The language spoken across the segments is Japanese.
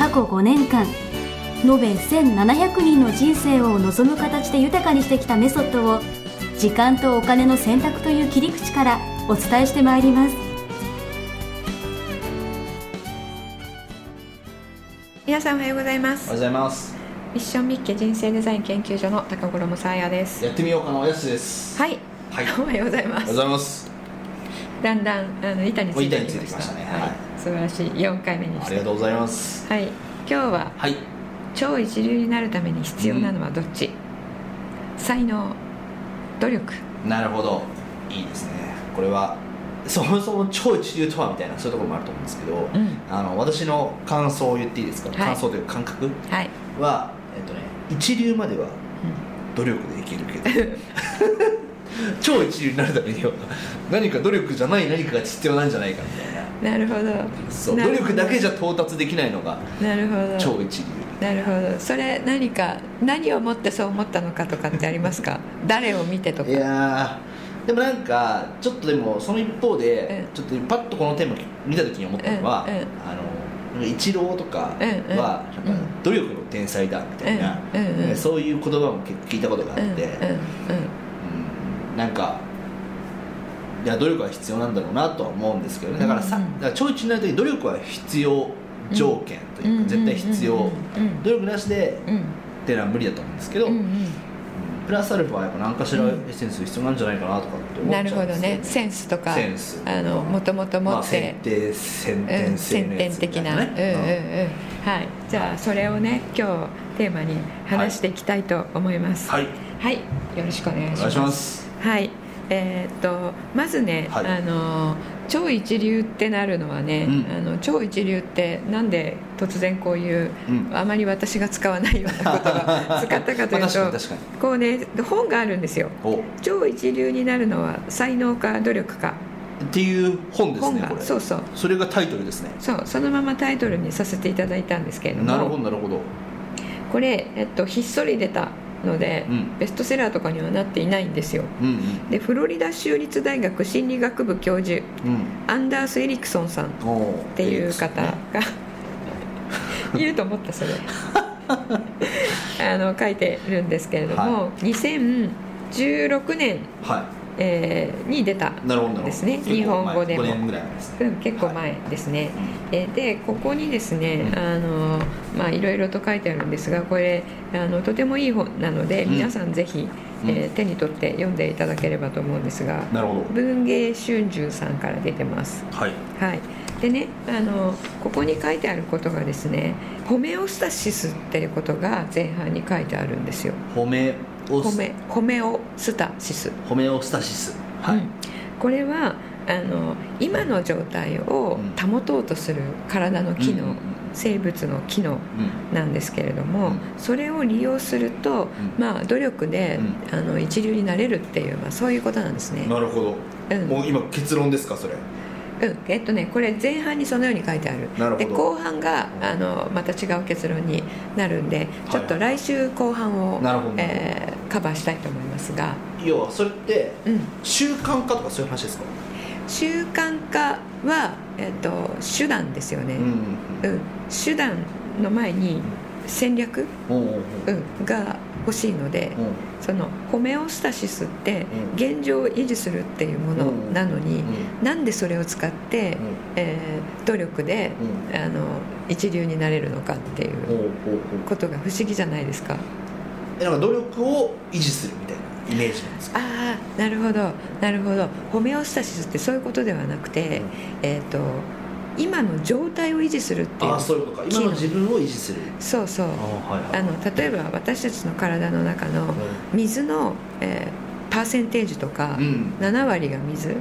過去5年間延べ1700人の人生を望む形で豊かにしてきたメソッドを時間とお金の選択という切り口からお伝えしてまいります。皆さんおはようございます。おはようございます。ミッションミッケ人生デザイン研究所の高頃もさあやです。やってみようかな。おやすです。はい、はい。おはようございまおはようすございます。だんだんあの板についてきました板についてきましたね。はいはい素晴らしい4回目にしてありがとうございます。はい。今日ははい。超一流になるために必要なのはどっち、才能努力。なるほど。いいですね。これはそもそも超一流とはみたいなそういうところもあると思うんですけど、うん。あの私の感想を言っていいですか、はい。感想というか感覚？はい、はえっとね一流までは努力でいけるけど。超一流になるためには何か努力じゃない何かが必要なんじゃないかみたいな なるほど。そう努力だけじゃ到達できないのがなるほど。超一流。なるほど。それ何か何をもってそう思ったのかとかってありますか？誰を見てとか。いやーでもなんかちょっとでもその一方で、うん。ちょっとパッとこのテーマ見た時に思ったのは、うん。うん。あのイチローとかは、努力の天才だみたいな、うん。うん。うん。そういう言葉も聞いたことがあって、うん。なんかいや努力は必要なんだろうなとは思うんですけどね。だからさ、うん。うんだから超一になる時に努力は必要条件というか、絶対必要、努力なしでうん。っていうのは無理だと思うんですけど、うんうん。プラスアルファはやっぱ何かしらエッセンス必要なんじゃないかなとかって思っちゃなるほどうんですよね。センスとかセンス。あのもともと持まあ、って先、手先うん天性先天のやつみ的な、たいなうんうんうん。ねはい。じゃあそれをね今日テーマに話していきたいと思います。はい。はい、よろしくお願いします。お願いします。はいえーっとまずね、はい。あの超一流ってなるのはね、うん。あの超一流ってなんで突然こういう、うん。あまり私が使わないような言葉 使ったかというまあと、こうね本があるんですよ。超一流になるのは才能か努力か。ていう本ですねこれ。そうそう。それがタイトルですね。そうそのままタイトルにさせていただいたんですけれども。なるほどなるほど。これ、えっと、ひっそり出たので、うん。ベストセラーとかにはなっていないんですよ。うんうん。でフロリダ州立大学心理学部教授うん。アンダース・エリクソンさんっおていう方がいる と思ったそれ。あの書いてるんですけれども、は2016年、はえーに出たいなるほどなるほど。ですね。日本語でも。前5年ぐらい前ですね。うん結構前ですね、えーでここにですね、うん。あのまあいろいろと書いてあるんですがこれあのとてもいい本なので、うん。皆さんぜひ、えー手に取って読んでいただければと思うんですがなるほど。文芸春秋さんから出てます。はい。はい。でねあのここに書いてあることがですねホメオスタシスっていうことが前半に書いてあるんですよ。ホメホメホメオスタシス。ホメオスタシス。はい、うん。これはあの今の状態を保とうとする体の機能、うん生物の機能うん。なんですけれども、うん。それを利用すると、うん。まあ、努力で、うあの一流になれるっていう、まあ、そういうことなんですね。なるほど、うん。もう今結論ですかそれ。うん、えっとねこれ前半にそのように書いてある。なるほど。で後半があのまた違う結論になるんでちょっと来週後半を、なるほど。えーカバーしたいと思いますが、要はそれってうん、習慣化とかそういう話ですか？習慣化は、えっと手段ですよね、うんうん手段の前に戦略、うんうんうん。うん、が欲しいので、うん。そのホメオスタシスってうん。現状を維持するっていうものなのに、うなんでそれを使って、ん。えー努力で、うん。あの一流になれるのかっていうことが不思議じゃないですか。えなんか努力を維持するみたいなイメージなんですか？ああなるほど。なるほど。ホメオスタシスってそういうことではなくて、えっ、と今の状態を維持するっていうああそういうことか。今の自分を維持する。そうそう。あはいはい。あの例えば私たちの体の中の水の、えーパーセンテージとか、うん。7割が水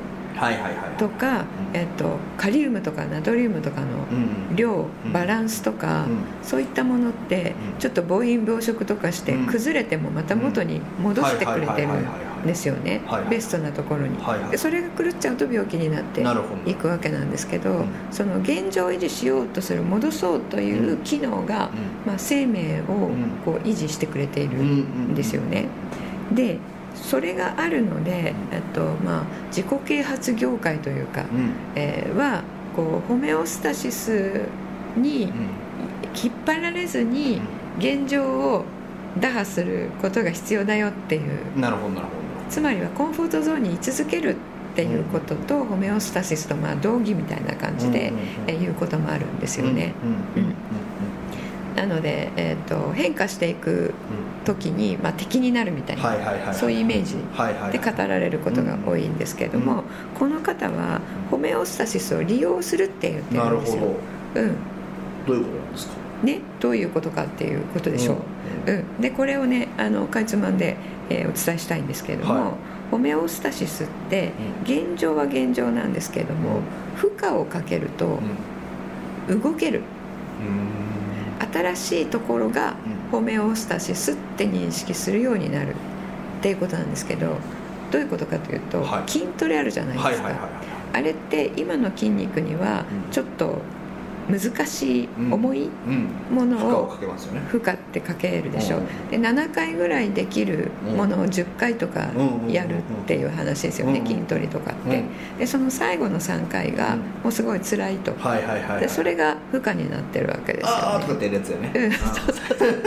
とか、えっと、カリウムとかナトリウムとかのうん量うん。バランスとか、うん。そういったものってうん。ちょっと暴飲暴食とかしてうん。崩れてもまた元に戻してくれてるんですよね。ベストなところに。でそれが狂っちゃうと病気になっていくわけなんですけど、うん。その現状を維持しようとする戻そうという機能が、まあ、生命をうん。こう維持してくれているんですよね。でそれがあるので、えっとまあ、自己啓発業界というか、うん。えーはこうホメオスタシスにうん。引っ張られずに現状を打破することが必要だよっていう。うんなるほどなるほつまりはコンフォートゾーンに居続けるっていうことと、ホメオスタシスとまあ同義みたいな感じで、うえー言うこともあるんですどよね。うん。うんなので、えー、と変化していく時に、まあ、敵になるみたいな、そういうイメージで語られることが多いんですけれども、うんこの方はホメオスタシスを利用するって言ってなるんですよ。ど。うん。どういうことなんですか？ね、どういうことかっていうことでしょう。うん。でこれをねあのかいつまんで、えーお伝えしたいんですけれども、はい。ホメオスタシスって現状は現状なんですけれども、負荷をかけるとうん。動ける。うん新しいところがうん。ホメオスタシスって認識するようになる。っていうことなんですけどどういうことかというと、はい。筋トレあるじゃないですか、あれって今の筋肉にはうん。ちょっと難しい、うん。重いうん。もの負荷ををかけますよね。負荷ってかけるでしょ、うん。で7回ぐらいできるものを10回とかうんやるっていう話ですよね、うん筋トレとかって、うん。でその最後の3回がうん。もうすごい辛いと、はいはいはいはい。でそれが負荷になってるわけですよね。ああとかってやるやつよね。うん。あ そうそうそう。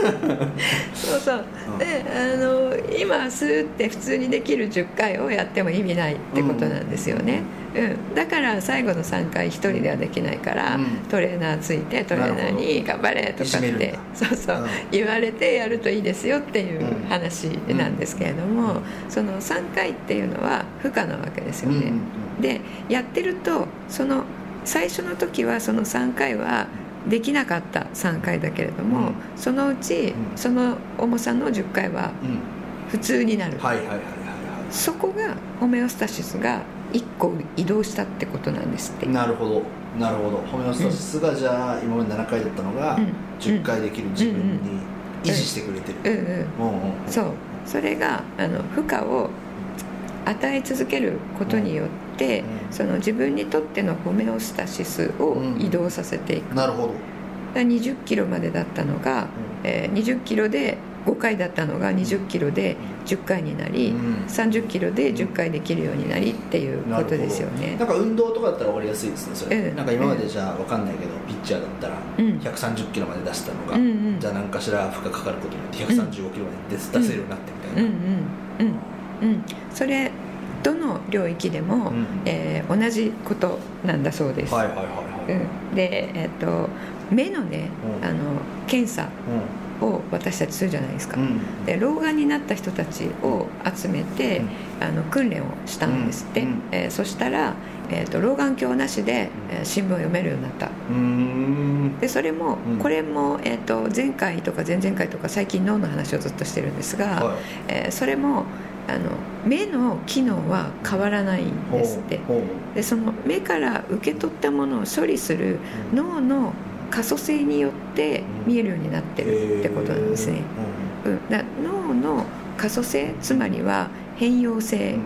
そうそう。うん。であの今スーって普通にできる10回をやっても意味ないってことなんですよね、うん、だから最後の3回1人ではできないから、うん。トレーナーついてトレーナーに「頑張れ」とかってそうそう、うん。言われてやるといいですよっていううん。話なんですけれども、うん。その3回っていうのは負荷なわけですよね、でやってるとその最初の時はその3回はできなかった3回だけれども、うん。そのうちうん。その重さの10回はうん。普通になる、はいはいはいそこがホメオスタシスが1個移動したってことなんですって。いなるほど。なるほど。ホメオスタシスがじゃあ今まで7回だったのがうん。10回できる自分に維持してくれてる。うんうんうんうん。そう。それがあの負荷を与え続けることによって、うんその自分にとってのホメオスタシスを移動させていく、なるほど。だから20キロまでだったのが、えー20キロで5回だったのが20キロで10回になり、うん。30キロで10回できるようになりっていうことですよね。なんか運動とかだったら分かりやすいですねそれ、うん。なんか今までじゃあ分かんないけどピッチャーだったらうん。130キロまで出したのが、うんうん。じゃあ何かしら負荷かかることによって135キロまで出せるようになってみたいな、うん。うん。うん。うん。それどの領域でも、うん。えー同じことなんだそうです、はいはいはいはい、うん、で、えっと目のね、うん。あの検査を私たちするじゃないですか、うん。うんで老眼になった人たちを集めて、あの訓練をしたんですって、えーそしたら、えー、と老眼鏡なしで、えー新聞を読めるようになった。でそれも、うん。これも、えー、と前回とか前々回とか最近脳の話をずっとしてるんですが、はい。えーそれもあの目の機能は変わらないんですって。でその目から受け取ったものを処理する脳の可塑性によって見えるようになってるってことなんですね、うん、だ脳の可塑性つまりは変容性、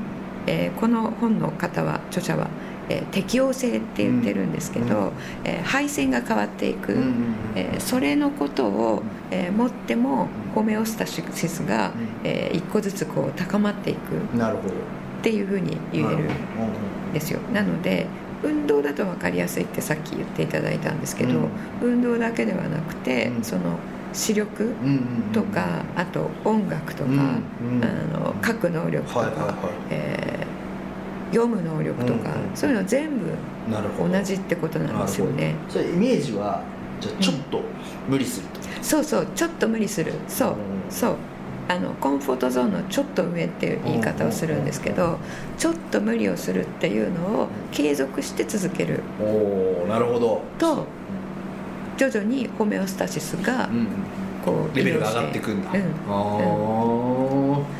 えーこの本の方は著者は、えー適応性って言ってるんですけど、うん。えー配線が変わっていく、えーそれのことを、えー持ってもうん。ホメオスタシスが、えー一個ずつこう高まっていく。っなるほど。ていうふうに言えるんですよ。なので運動だと分かりやすいってさっき言っていただいたんですけど、うん。運動だけではなくて、うん。その視力とか、あと音楽とか、あの書く能力とか、えー読む能力とか、そういうの全部同じってことなんですよね。それイメージはじゃあちょっと無理すると、そうそうちょっと無理する。そうそうあのコンフォートゾーンのちょっと上っていう言い方をするんですけどちょっと無理をするっていうのを継続して続ける。おおなるほど。と徐々にホメオスタシスがうんうんこうレベルが上がっていくんだ、うん。あ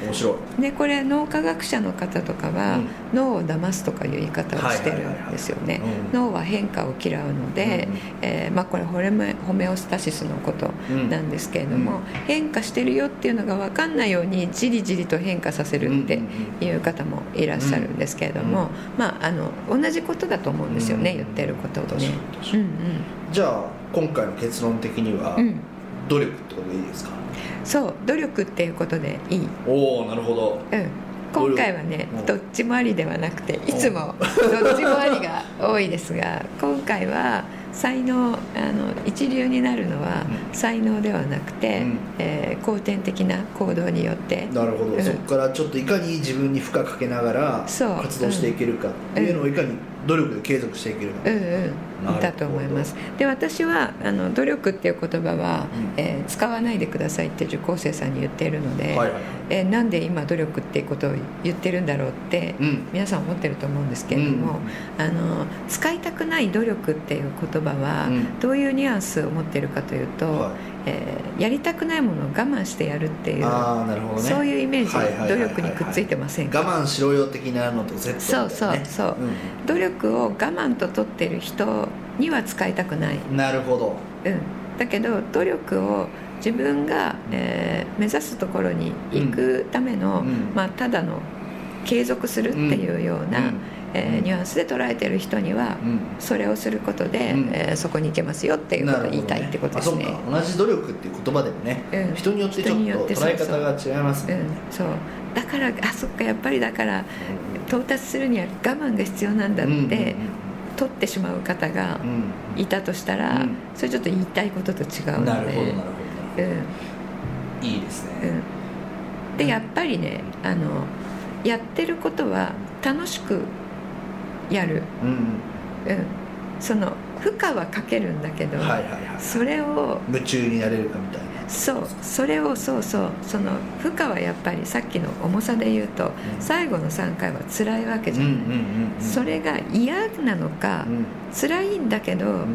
面白い。でこれ脳科学者の方とかは、うん。脳を騙すとかいう言い方をしてるんですよね。脳は変化を嫌うので、うんうん。えーまあ、これホレメホメオスタシスのことなんですけれども、うん。変化してるよっていうのが分かんないようにじりじりと変化させるってうんうんいう方もいらっしゃるんですけれども、うん。まあ、あの同じことだと思うんですよね、うん。言ってることを確かねに。確かに。うんじゃあ今回の結論的には、うんうん。努力ってことでいいですか？そう努力っていうことでいい、おおなるほど。うん、今回はねうん。どっちもありではなくていつも。どっちもありが多いですが今回は才能あの一流になるのはう才能ではなくて、うん。えー後天的な行動によって。なるほど、うん。そこからちょっといかに自分に負荷かけながら活動していけるかっていうのをいかに努力で継続していけるか、うんうん。だと思います。で私はあの努力っていう言葉は、うん。えー使わないでくださいって受講生さんに言っているので、はいはいはい。えーなんで今努力っていうことを言ってるんだろうって、うん。皆さん思ってると思うんですけれども、あの使いたくない努力っていう言葉は、うん。どういうニュアンスを持ってるかというと、はいえーやりたくないものを我慢してやるっていう、ああなるほどね。そういうイメージ、努力にくっついてませんか我慢しろよ的なのとセットみたいな、ね、そうそうそう。努力を我慢と取ってる人には使いたくない、うんなるほど。うん、だけど努力を自分が、えー目指すところに行くための、うん。まあ、ただの継続するっていうような、うん。えーニュアンスで捉えてる人には、うん。それをすることで、うん。えーそこに行けますよっていうことを言いたいってことですね。ね。同じ努力っていう言葉でもね、うん。人によってちょっと捉え方が違いますもんね、うん、そう。だからあそっかやっぱりだから到達するには我慢が必要なんだって、うん取ってしまう方がうん。いたとしたら、うん。それちょっと言いたいことと違うので。なるほどなるほど。うん。いいですね、うん、でやっぱりねあのやってることは楽しくやる、うんうん、その負荷はかけるんだけど、はいはいはい。それを夢中になれるかみたいな。そう。それをそうそう。その負荷はやっぱりさっきの重さで言うと、ん。最後の3回は辛いわけじゃない、うんうんうんうん。それが嫌なのか、うん。辛いんだけど、ん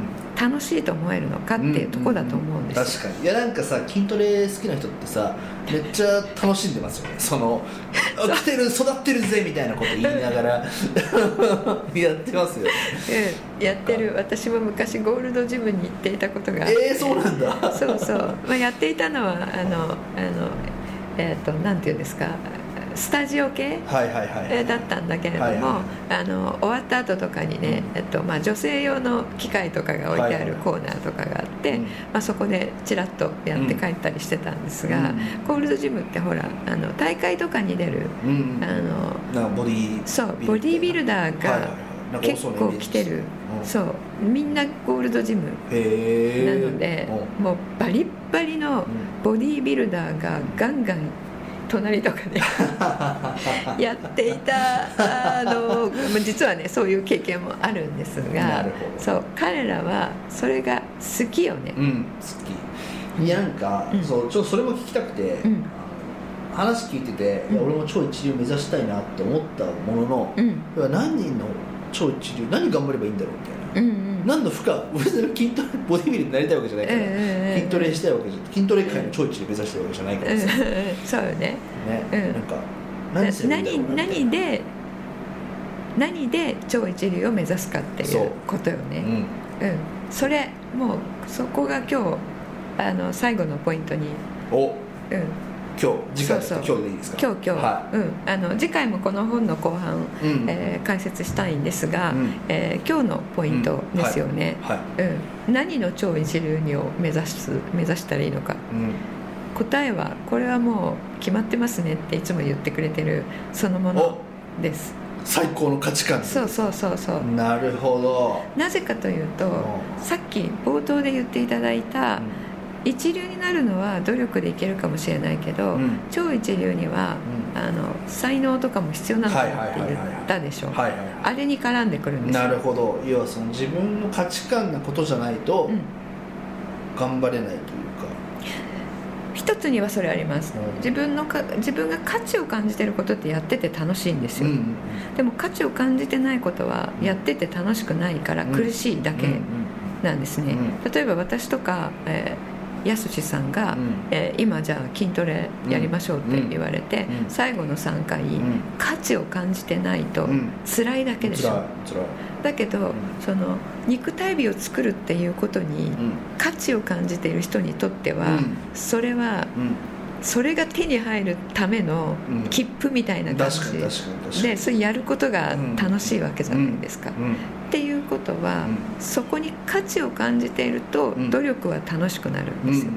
楽しいと思えるのかっていうとこだと思うんですよ、確かに。いやなんかさ筋トレ好きな人ってさめっちゃ楽しんでますよね。その あ来てる育ってるぜみたいなこと言いながら。やってますよ。ね うん。やってる。私も昔ゴールドジムに行っていたことがあって。えー、そうなんだ。そうそう、まあ、やっていたのはあのあのえっ、となんていうんですかスタジオ系だったんだけれども、終わった後とかにね、えっとまあ、女性用の機械とかが置いてあるはいコーナーとかがあって、うん。まあ、そこでちらっとやって帰ったりしてたんですが、うん。ゴールドジムってほらあの大会とかに出るうんあのボディそうボディービルダーが結構来てる、うん。そう。みんなゴールドジムなので、もうバリッバリのボディービルダーがガンガン隣とかで やっていたあの。ま あ実はねそういう経験もあるんですながそう彼らはそれが好きよね。う、ん好き。なんか、うん。そうちょっとそれも聞きたくて、うん。話聞いてて、いやうん俺も超一流目指したいなって思ったものの、うん。何人の超一流何頑張ればいいんだろうみたいな、うんうん何の負荷別に筋トレボディビルになりたいわけじゃないから、うんうんうん筋トレしたいわけじゃ筋トレ界の超一流目指したいわけじゃないから。さ、そうよねうん。なんか何すんだろう何な何で何で超一流を目指すかっていそう。うことよね。なうん。うん、それもうそこが今日あの最後のポイントに、お。うん、今日次回今日でいいですか？今日今日、はうん、あの次回もこの本の後半、い、うん。えー解説したいんですが、うん。えー今日のポイントですよね、はい、うん。何の超一流にを目指す目指したらいいのか。うん。答えはこれはもう決まってますねっていつも言ってくれてるそのものです。最高の価値観。そうそうそうそう。なるほど、なぜかというとうさっき冒頭で言っていただいた、一流になるのは努力でいけるかもしれないけど、うん。超一流には、あの才能とかも必要なのかなって言ったでしょ。あれに絡んでくるんですよ。なるほど。要はその自分の価値観なことじゃないとうん。頑張れないというか、一つにはそれあります。うん。自分のか自分が価値を感じてることってやってて楽しいんですよ、うんでも価値を感じてないことはやってて楽しくないから苦しいだけうんうんなんですね、う例えば私とか、えーやすしさんが、うん。えー今じゃあ筋トレやりましょうって言われて、うん。うん最後の3回、ん。価値を感じてないとうん。辛いだけでしょ、だけど、ん。その肉体美を作るっていうことに、うん。価値を感じている人にとっては、うん。それはうん。それが手に入るためのうん。切符みたいな感じ、でそれやることが楽しいわけじゃないですか。うんっていうことは、うそこに価値を感じているとうん。努力は楽しくなるんうんですよ。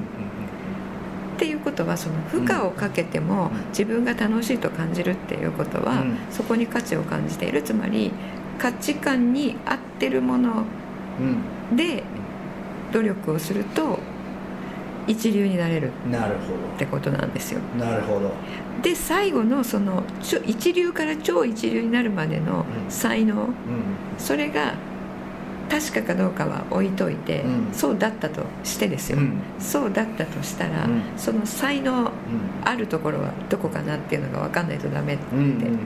っていうことはその負荷をかけてもうん。自分が楽しいと感じるっていうことは、うん。そこに価値を感じている。つまり価値観に合ってるものうん。で努力をすると一流になれるうんなるほってことなんですよ。どなるほど。で最後のその一流から超一流になるまでのうん。才能うん。それが確かかどうかは置いといて、うん。そうだったとしてですよ、うん。そうだったとしたら、うん。その才能あるところはどこかなっていうのが分かんないとダメって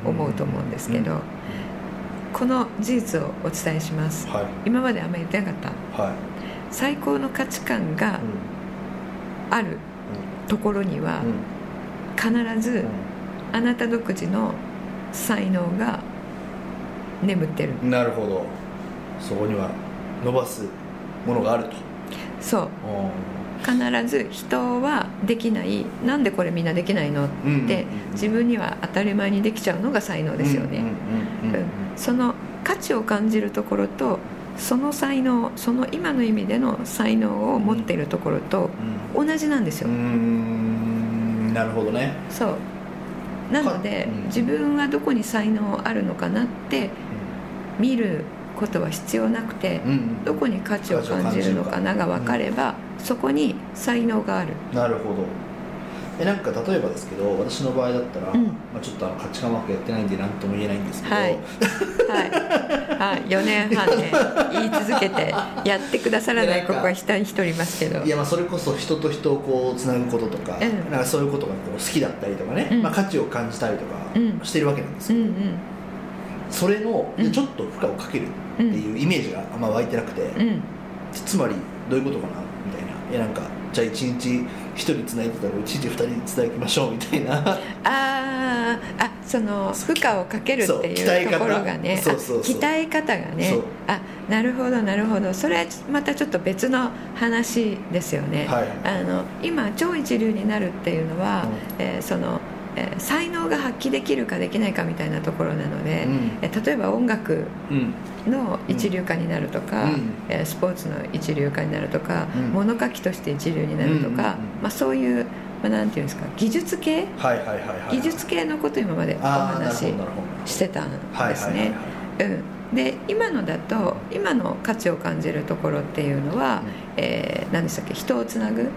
思うと思うんですけど、この事実をお伝えします。はい。今まであんまり言ってなかった。はい。最高の価値観があるところには必ずあなた独自の才能が眠ってる。うんなるほど。そこには伸ばすものがあると。そう。必ず人はできないなんでこれみんなできないの？ってうんうんうん自分には当たり前にできちゃうのが才能ですよね、その価値を感じるところとその才能その今の意味での才能を持っているところと同じなんですよ、うーん。なるほどね。そう。なので、うん。自分はどこに才能あるのかなって見ることは必要なくて、うん。どこに価値を感じるのかなが分かれば、そこに才能がある。なるほどえなんか例えばですけど私の場合だったら、うん。まあ、ちょっとあの価値観ワークやってないんで何とも言えないんですけど、はい。はい、はい、4年半ね 言い続けてやってくださらないここが下に一人いますけど。いやまあそれこそ人と人をこうつなぐこととか,、うん。なんかそういうことがこう好きだったりとかね、うん。まあ、価値を感じたりとうん。かしてるわけなんですよ、うんうん。それのうん。ちょっと負荷をかけるっていうイメージがあんま湧いてなくて、うん。つまりどういうことかなみたいな。いやなんかじゃあ1日1人つないでたら1日2人つなぎましょうみたいな。あーあその負荷をかけるっていうところがね。そうそうそうあ鍛え方がね。あなるほどなるほど。それはまたちょっと別の話ですよね、はい。あの今超一流になるっていうのは、うん。えーその、えー才能が発揮できるかできないかみたいなところなので、うん。えー例えば音楽うん。の一流化になるとか、うん。えースポーツの一流化になるとか、うん。物書きとして一流になるとか、まあ、そういう、まあ、なんていうんですか技術系？はいはいはいはい技術系のことを今までお話ししてたんですね。うんで今のだと今の価値を感じるところっていうのは、えー何でしたっけ人をつなぐ？うん。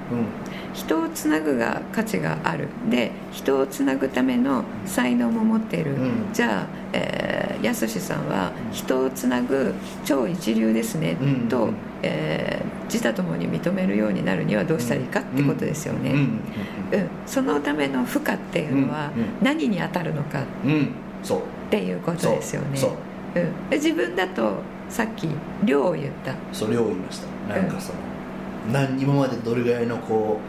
人をつなぐが価値がある。で人をつなぐための才能も持っている、うん。じゃあ、えー、やすしさんは人をつなぐ超一流ですね、うんと、えー自他ともに認めるようになるにはどうしたらいいかってことですよね、うんうんそのための負荷っていうのはうんうん何に当たるのかっうん。うんそう。ていうことですよね。そう。うん、で自分だとさっき量を言った。それを言いました。なんかその、何今までどれぐらいのこ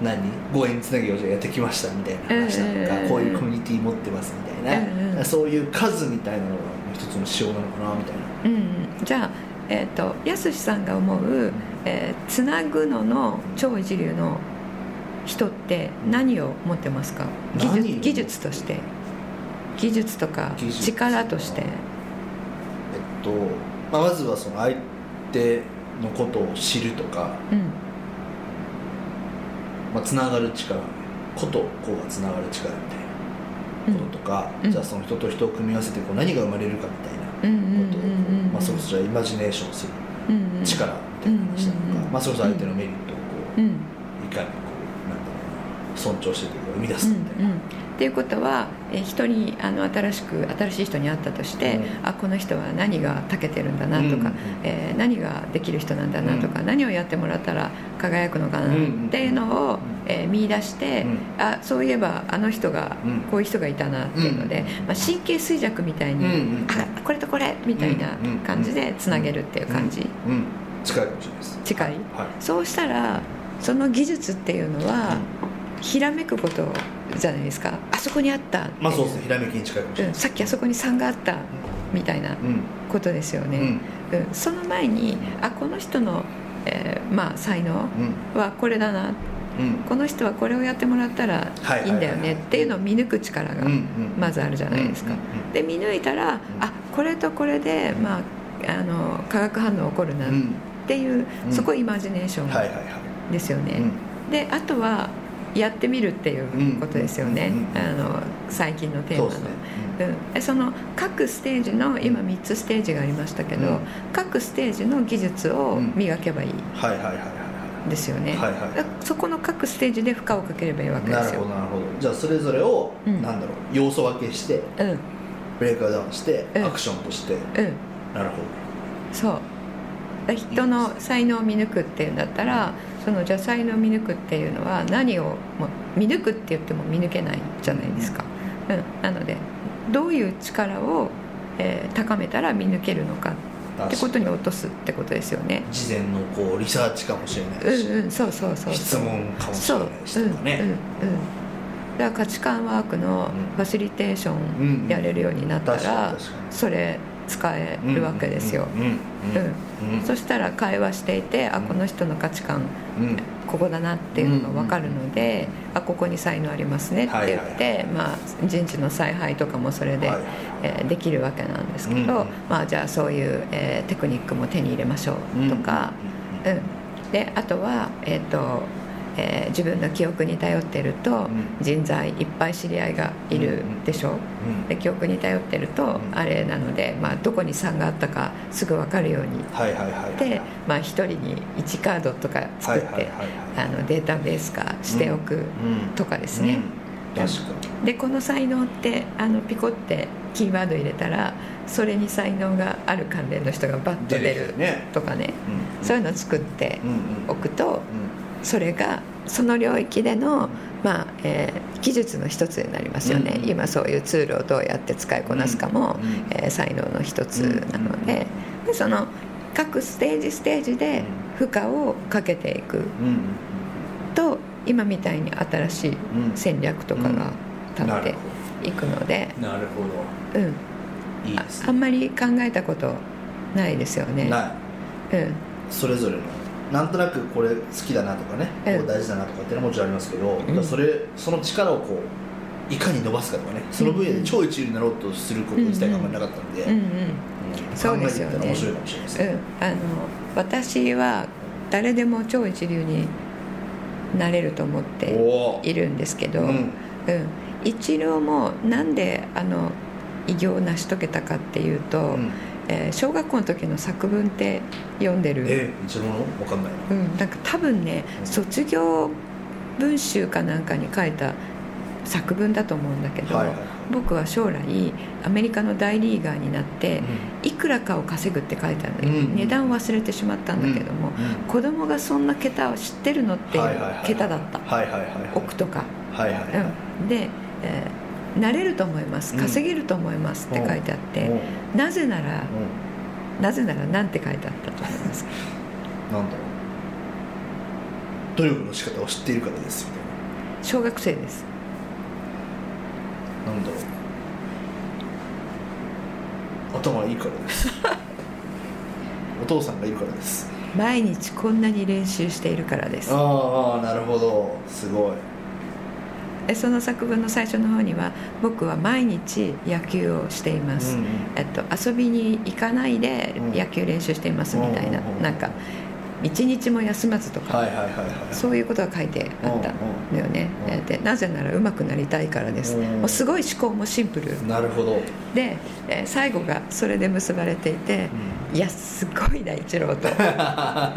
う何ご縁つなぎをじゃあやってきましたみたいな話なのか、うんこういうコミュニティ持ってますみたいな、うんうんそういう数みたいなのが一つの仕様なのかなみたいな。うんうん、じゃあ、えー、とやすしさんが思う、えーつなぐのの超一流の人って何を持ってますか？技何術技術として。技術とか力としてと、まあ、まずはその相手のことを知るとか、うん。まあ、つながる力ことこうがつながる力みたいなこととか、うん。じゃあその人と人を組み合わせてこう何が生まれるかみたいなことを、それこそじゃあイマジネーションする力みたいな話なのか、まあ、それこそ相手のメリットをこう、うん。いかにこうなんだろうな尊重してというか生み出すみたいな、うんうん。っていうことは、えー人にあの新しく新しい人に会ったとして、うん。あこの人は何が長けてるんだなとか、うんうんえー何ができる人なんだなとか、何をやってもらったら輝くのかなっていうのを、えー見出して、うん。あそういえばあの人が、うん。こういう人がいたなっていうので、うん。まあ、神経衰弱みたいに、うんうん。あこれとこれみたいな感じでつなげるっていう感じ、うん、近いかもしれないです。近い。はい。そうしたらその技術っていうのは、ひらめくことじゃないですか。あそこにあったまあそうですね。ひらめきに近いかもしれない。うん、さっきあそこに3があったみたいなうん。ことですよね、うん。うん。その前にあこの人の、えーまあ、才能うん。はこれだな。うん。この人はこれをやってもらったらはいいいんだよね。っていうのを見抜く力がまずあるじゃないですか。で見抜いたらあこれとこれで、まあ、あの化学反応起こるなっうんていう、うん。そこイマジネーションですよね、であとはやってみるっていうことですよね、うんあの最近のテーマの。そうん、でその各ステージの今3つステージがありましたけど、うん。各ステージの技術を磨けばいいはいはいはいはですよね、いはいはい。だそこの各ステージで負荷をかければいいわけでなすよ。るほどなるほど。じゃあそれぞれを、うん。なんだろう要素分けしてうん。ブレイクダウンして、うん。アクションとして。うん。なるほそう。だ人の才能を見抜くっていうんだったらそのじゃあ才能を見抜くっていうのは何をもう見抜くって言っても見抜けないじゃないですか、うん、なのでどういう力を、えー高めたら見抜けるのかどってことに落とすってことですよね。事前のこうリサーチかもしれないし、うんうん。そうそうそう質問かもしれないしとかね、う。ん。うん。うん。だから価値観ワークのうん。ファシリテーショうんンやれるようになったらそれ使えにるわけですよ、うんうんうんうんそしたら会話していてあうん。この人の価値観うん。ここだなっていうのが分かるので、あここに才能ありますねって言って、まあ、人事の采配とかもそれで、はい。はいえーできるわけなんですけど、うんまあ、じゃあそういう、えーテクニックも手に入れましょうとか、うん。うん。であとは、えーとえー自分の記憶に頼ってると、うん。人材いっぱい知り合いがいるでしょ、う。ん。で記憶に頼ってると、ん。あれなので、まあ、どこに3があったかすぐ分かるように。で、まあ、1人に1カードとか作って、あのデータベース化しておくうん。とかですね、でこの才能ってあのピコってキーワード入れたらそれに才能がある関連の人がバッと出るとかね。うん。そういうのを作ってうんうん。おくとうんそれがその領域での、まあえー技術の一つになりますよね、うん。今そういうツールをどうやって使いこなすかも、うんうんえー才能の一つなので,、でその各ステージステージで負荷をかけていく。うんと今みたいに新しいうん。戦略とかが立っていくので、なるほど。うん、いいですああんまり考えたことないですよね。ない。うん。それぞれのなんとなくこれ好きだなとかね、うん。大事だなとかっていうのはもちろんありますけど、ん。それその力をこういかに伸ばすかとかねその分野で超一流になろうとすること自体があんまりなかったんで、うんうん。うん。そう面白いかもしれないですね、うん、あの私は誰でも超一流になれると思っているんですけど、うん。うん。一郎もなんであの偉業を成し遂げたかっていうと、うんえー小学校の時の作文って読んでる、え一応のわかんない。なうん、なんか多分ね卒業文集かなんかに書いた作文だと思うんだけど、はいはい。僕は将来アメリカの大リーガーになっていくらかを稼ぐって書いてあるの、うん値段を忘れてしまったんだけども、うん子供がそんな桁を知ってるのっていう桁だった、はいはいはいはい。億とか、はいはいはい。うん、で、えーなれると思います。うん。稼げると思いますって書いてあって、うん。なぜならうん。なぜなら何て書いてあったと思いますか？なんだろう。努力の仕方を知っているからですみたい小学生です。ななんだろう。頭いいからです。お父さんがいるからです。毎日こんなに練習しているからです。ああなるほど。すごいでその作文の最初の方には僕は毎日野球をしています、うんうん。えっと、遊びに行かないでうん。野球練習していますみたいな、うんうんうん。なんか一日も休まずとか、そういうことが書いてあったのよね、うんうんでなぜなら上手くなりたいからです、うんもうすごい思考もシンプル。なるほど、で、えー最後がそれで結ばれていて、いやすごいな一郎と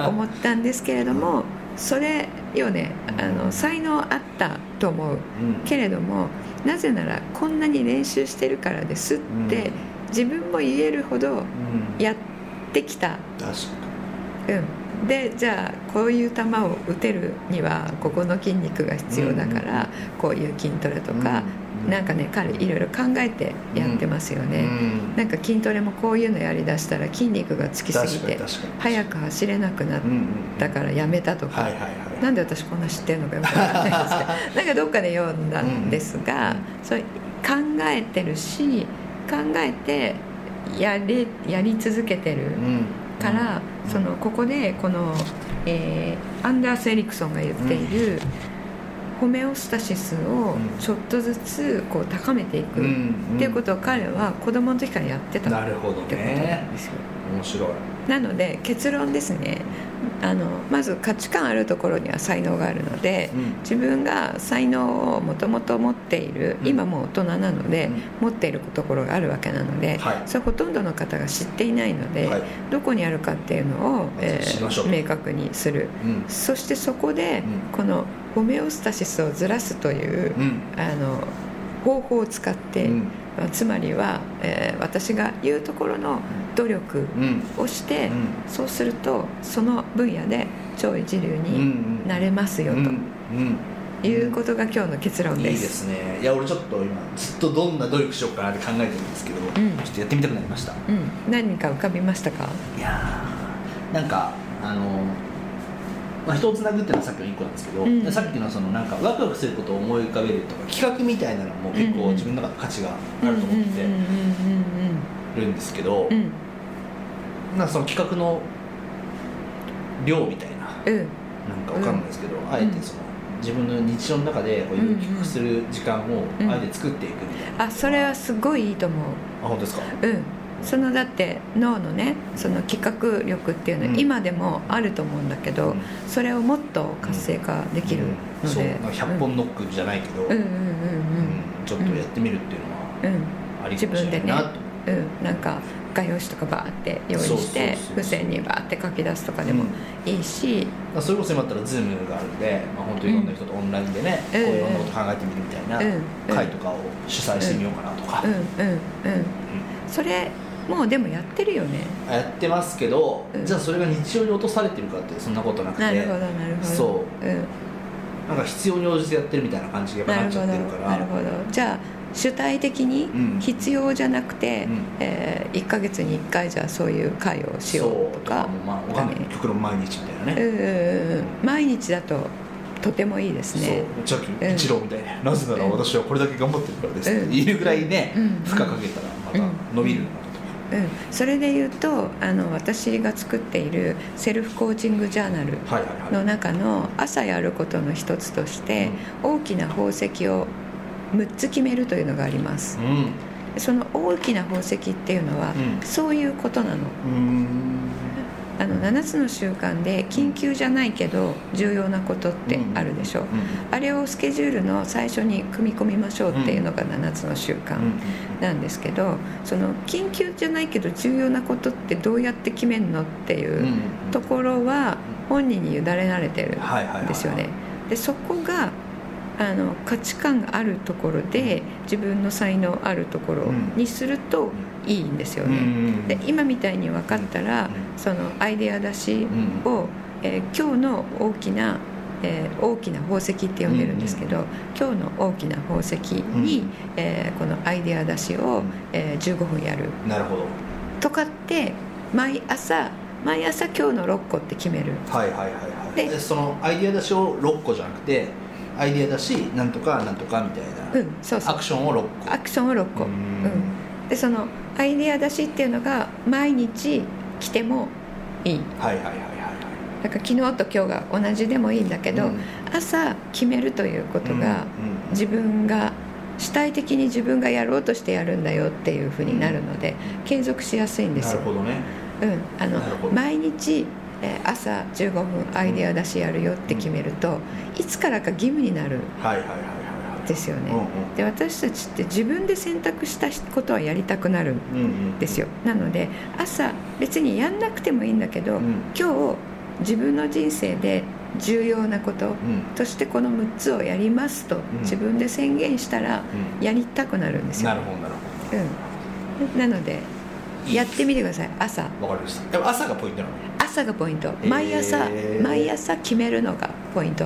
思ったんですけれどもそれよね。あの才能あったと思う。うんけれどもなぜならこんなに練習してるからですって、自分も言えるほどうん。やってきた、うん、でじゃあこういう球を打てるにはここの筋肉が必要だから、こういう筋トレとか、なんかね彼いろいろ考えてやってますよね、うん。なんか筋トレもこういうのやりだしたら筋肉がつきすぎて早く走れなくなっうんうんたからやめたとか、はいはいはい。なんで私こんな知ってるのかよくわかんないですけど。なんかどっかで読んだんですが、うんそれ考えてるし考えてやれやり続けてるうん。から、うん。そのここでこの、えーアンダース・エリクソンが言っている、ホメオスタシスをうん。ちょっとずつこう高めていくっうんていうことを彼は子供の時からやってたなるほどってことなねんですよ。面白いなので結論ですね。あのまず価値観あるところには才能があるので、うん。自分が才能をもともと持っている、うん。今もう大人なので、うん。持っているところがあるわけなので、はい。それほとんどの方が知っていないので、はい。どこにあるかっていうのを、まず知りましょう。明確にする。うん。そしてそこで、うん。このホメオスタシスをずらすという、うん。あの方法を使って、つまりは、えー私が言うところの努力うん。をして、うん。そうするとその分野で超一流うんになれますよということが今日の結論いいで。ですすね。いや俺ちょっと今ずっとどんな努力しようかなって考えてるんですけど、ん。ちょっとやってみたくなりました。うん、何か浮かびましたか？いやーなんかあのまあ、人をつなぐっていうのはさっきの1個なんですけど、うん。さっきのそのなんかワクワクすることを思い浮かべるとか企画みたいなのも結構自分の中で価値があると思ってるんですけど、うんなんかその企画の量みたいな。うん。うんなんかわかんないですけど、あえてその自分の日常の中でこういう企画する時間をうん。あえて作っていくみたいな、あそれはすごいいいと思う。あ本当ですか？うん、そのだって脳のねその企画力っていうのはうん。今でもあると思うんだけど、うん。それをもっと活性化できるのそうで、なんか100本ノックじゃないけど、うん。うんうんうんちょっとやってみるっていうのはうん。うん。ありかもしれないなと、うん、なんか画用紙とかバーって用意して付箋にバーって書き出すとかでもいいし、まあそれこそ今だったら Zoom があるんで、まあ、本当にいろんな人とオンラインでね、うん。こういろんなこと考えてみるみたいなうん。会とかを主催してみようかなとか、うん。うん。うん。それもうでもやってるよね。やってますけど、うん。じゃあそれが日常に落とされてるかってそんなことなくて。なるほどなるほど、そう。ん、なんか必要に応じてやってるみたいな感じがやっぱなっちゃってるから。なるほど。じゃあ主体的にうん。必要じゃなくて、うん。え1か月に1回じゃあそういう会をしようとかまあ極論毎日みたいなね、うんうんうん毎日だととてもいいですね。そう。さっきうん。一郎みたいに、なぜなら私はこれだけ頑張ってるからです。って言えるぐらいね、うん。負荷かけたらまた伸びるうん、それで言うとあの私が作っているセルフコーチングジャーナルの中の朝やることの一つとして、大きな宝石を6つ決めるというのがあります。うん。その大きな宝石っていうのは、うん。そういうことなの。うん。あの7つの習慣で緊急じゃないけど重要なことってあるでしょ、うん。あれをスケジュールの最初に組み込みましょうっていうのが7つの習慣うん。なんですけどその緊急じゃないけど重要なことってどうやって決めるのっていううん。ところは本人に委ねられてるんですよね。でそこがあの価値観があるところで自分の才能あるところにするといいんですようんうね。ん。で今みたいに分かったらうん。そのアイデア出しうん。を、えー今日の大きな、えー大きな宝石って呼んでるんですけど、今日の大きな宝石に、うん。えーこのアイデア出しを、うんえー15分やる。なるほど。とかって毎朝毎朝今日の6個って決める。はいはいはいはい。ででそのアイデア出しを6個じゃなくてアイデア出しなんとかなんとかみたいな、うんそうそう。アクションを6個。アクションを6個、ううん。んでそのアイデア出しっていうのが毎日来てもいい。はいはいはいはいだから昨日と今日が同じでもいいんだけど、うん。朝決めるということが、自分が主体的に自分がやろうとしてやるんだよっていうふうになるので、継続しやすいんですよ。なるほどね。うん、あの毎日、えー朝15分アイデア出しやるよって決めると、いつからか義務になるですよね、うんうん。で私たちって自分で選択したことはやりたくなるんうんうん。ですよ。なので朝別にやんなくてもいいんだけど、うん。今日自分の人生で重要なことうん。としてこの6つをやりますと自分で宣言したらうやりたくなるんですよ、なるほどなるうん、なのでやってみてください。朝。ほどわかりました。でも朝がポイントなの？朝がポイント。毎朝、へー。毎朝決めるのがポイント。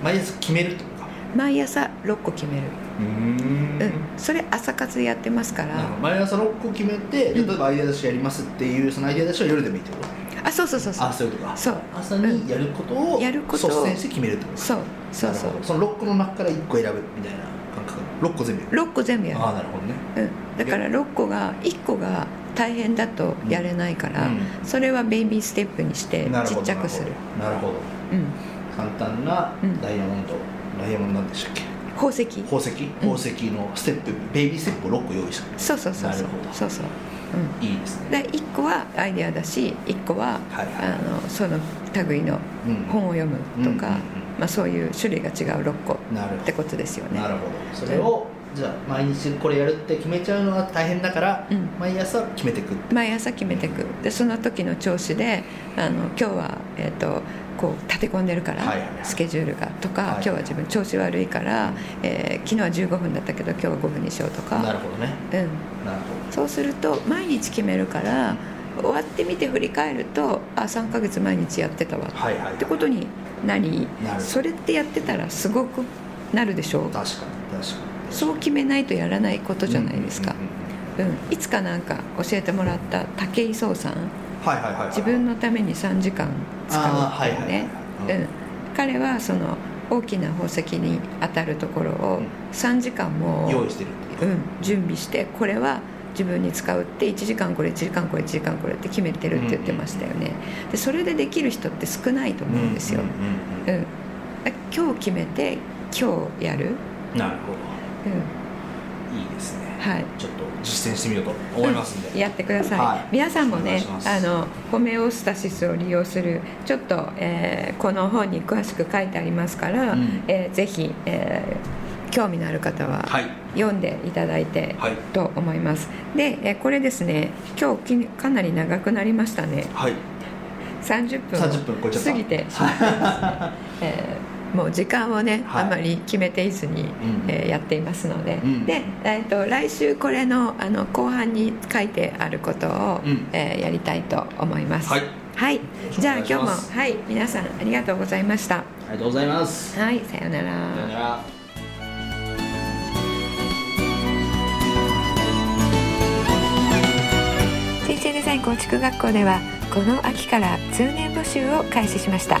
毎朝決めるとか。毎朝6個決める、うーん。うん、それ朝活でやってますから。毎朝6個決めて例えばアイデア出しやりますっていうそのアイデア出しは夜でもいいってこと？あそうそうそうそう。あそういうことか。そう。朝にやることをやることを率先して決めるってことそう。そうそう。その6個の中から1個選ぶみたいな感覚。6個全部やる。6個全部やる。ああなるほどね。うん、だから6個が1個が大変だとやれないから、うん。それはベイビーステップにしてちっちゃくする。なるほど。うん。簡単なうん。ダイヤモンド、ダイヤモンドなんでしたっけ？宝石。宝石？宝石のステップ、ベイビーステップを6個用意した。そうそうそうそう。そうそう、うん、いいですね。で1個はアイデアだし1個は、はいはい。あのその類のうん。本を読むとか、まあ、そういう種類が違う6個ってことですよね。なるほど。それを、じゃあ毎日これやるって決めちゃうのは大変だから、うん。毎朝決めていく。毎朝決めていく。でその時の調子であの今日は、えー、とこう立て込んでるから、はいはいはい。スケジュールがとか、はい。今日は自分調子悪いから、えー昨日は15分だったけど今日は5分にしようとか。なるほどね。うん、なるそうすると毎日決めるから終わってみて振り返るとあ3ヶ月毎日やってたわ。ほどはいはい、はい、ってことになりそれってやってたらすごくなるでしょう。確かに確かにそう決めないとやらないことじゃないですか。うんうんいつかなんか教えてもらった武井壮さん。はいはいはいはい。自分のために3時間使うっていうね。うん。彼はその大きな宝石に当たるところをうん。3時間も、用意してるう。ん、準備してこれは自分に使うって1時間これ1時間これ1時間これって決めてるって言ってましたよね。でそれでできる人って少ないと思うんですよ、うんうんうんうん、今日決めて今日やる、うんなるほうん、どいいですね。はい。ちょっと実践してみようと思いますんで、やってください、はい。皆さんもねあのホメオスタシスを利用するちょっと、えーこの本に詳しく書いてありますから、うん。えーぜひ、えー興味のある方ははい。読んでいただいて、はい。と思います。で、えーこれですね今日きかなり長くなりましたね。はい。30分を30分超えちゃった。過ぎてしまってますね、えーもう時間をね、はい。あまり決めていずに、ん。えーやっていますので、うん。で、えー、と来週これのあの後半に書いてあることを、うん。えーやりたいと思います。はい。はい。じゃあ今日もはい。皆さんありがとうございました。ありがとうございます。はい。さようなら。さよなら。デザイン構築学校ではこの秋から通年募集を開始しました